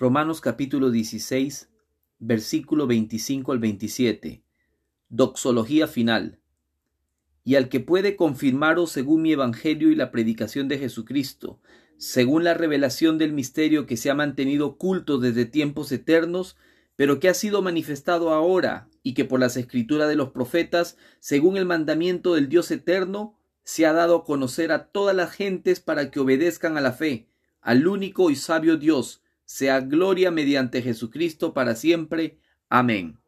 Romanos capítulo 16, versículo 25 al 27. Doxología final. Y al que puede confirmaros según mi evangelio y la predicación de Jesucristo, según la revelación del misterio que se ha mantenido oculto desde tiempos eternos, pero que ha sido manifestado ahora, y que por las escrituras de los profetas, según el mandamiento del Dios eterno, se ha dado a conocer a todas las gentes para que obedezcan a la fe, al único y sabio Dios, sea gloria mediante Jesucristo para siempre. Amén.